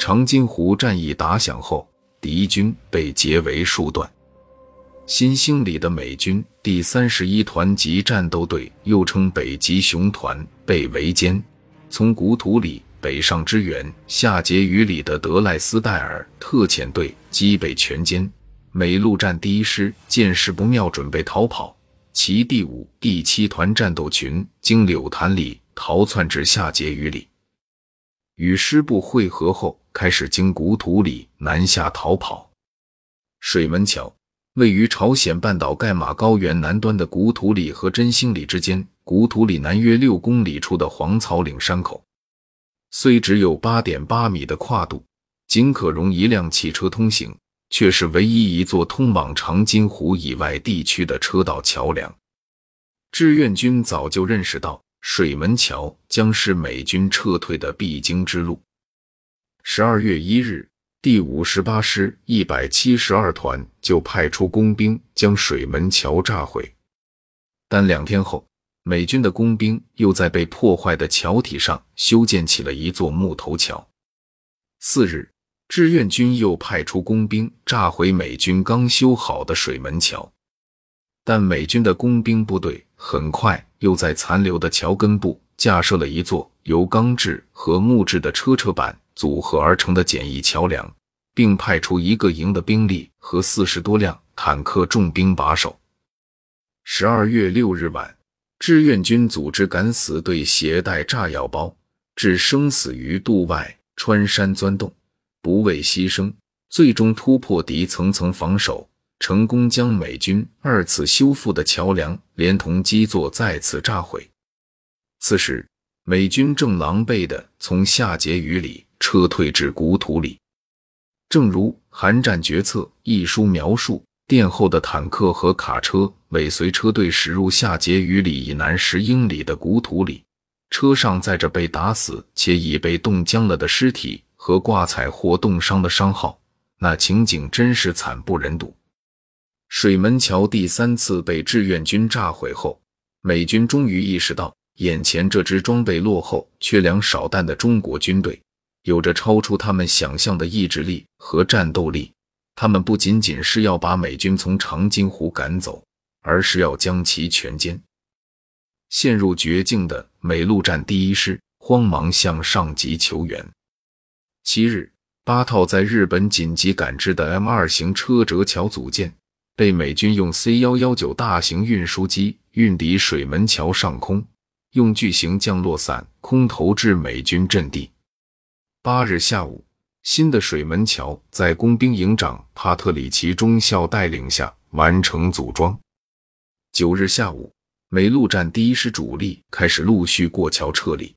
长津湖战役打响后，敌军被截为数段。新兴里的美军第三十一团级战斗队，又称北极熊团，被围歼。从古土里北上支援下碣隅里的德赖斯戴尔特遣队击被全歼。美陆战第一师见势不妙，准备逃跑，其第五、第七团战斗群经柳潭里逃窜至下碣隅里，与师部会合后。开始经古土里南下逃跑。水门桥位于朝鲜半岛盖马高原南端的古土里和真兴里之间，古土里南约六公里处的黄草岭山口。虽只有八点八米的跨度，仅可容一辆汽车通行，却是唯一一座通往长津湖以外地区的车道桥梁。志愿军早就认识到，水门桥将是美军撤退的必经之路。十二月一日，第五十八师一百七十二团就派出工兵将水门桥炸毁。但两天后，美军的工兵又在被破坏的桥体上修建起了一座木头桥。四日，志愿军又派出工兵炸毁美军刚修好的水门桥。但美军的工兵部队很快又在残留的桥根部架设了一座由钢制和木质的车车板。组合而成的简易桥梁，并派出一个营的兵力和四十多辆坦克重兵把守。十二月六日晚，志愿军组织敢死队携带炸药包，置生死于度外，穿山钻洞，不畏牺牲，最终突破敌层层防守，成功将美军二次修复的桥梁连同基座再次炸毁。此时，美军正狼狈地从下碣隅里。撤退至古土里，正如《韩战决策》一书描述，殿后的坦克和卡车尾随车队驶入下碣隅里以南十英里的古土里，车上载着被打死且已被冻僵了的尸体和挂彩或冻伤的伤号，那情景真是惨不忍睹。水门桥第三次被志愿军炸毁后，美军终于意识到，眼前这支装备落后、缺粮少弹的中国军队。有着超出他们想象的意志力和战斗力，他们不仅仅是要把美军从长津湖赶走，而是要将其全歼。陷入绝境的美陆战第一师慌忙向上级求援。七日，八套在日本紧急赶制的 M 二型车辙桥组件被美军用 C 幺幺九大型运输机运抵水门桥上空，用巨型降落伞空投至美军阵地。八日下午，新的水门桥在工兵营长帕特里奇中校带领下完成组装。九日下午，美陆战第一师主力开始陆续过桥撤离。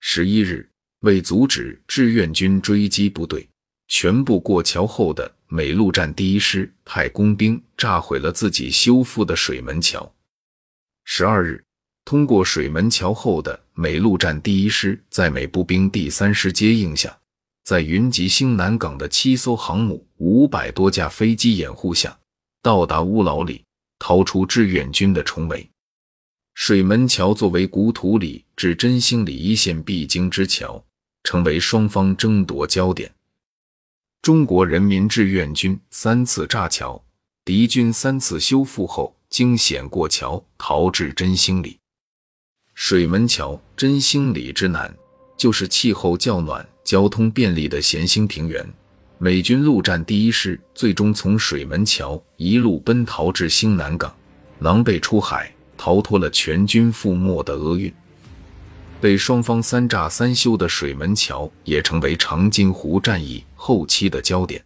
十一日，为阻止志愿军追击部队全部过桥后的美陆战第一师派工兵炸毁了自己修复的水门桥。十二日。通过水门桥后的美陆战第一师，在美步兵第三师接应下，在云集兴南港的七艘航母、五百多架飞机掩护下，到达乌老里，逃出志愿军的重围。水门桥作为古土里至真兴里一线必经之桥，成为双方争夺焦点。中国人民志愿军三次炸桥，敌军三次修复后，惊险过桥，逃至真兴里。水门桥真兴里之南，就是气候较暖、交通便利的咸兴平原。美军陆战第一师最终从水门桥一路奔逃至兴南港，狼狈出海，逃脱了全军覆没的厄运。被双方三炸三修的水门桥，也成为长津湖战役后期的焦点。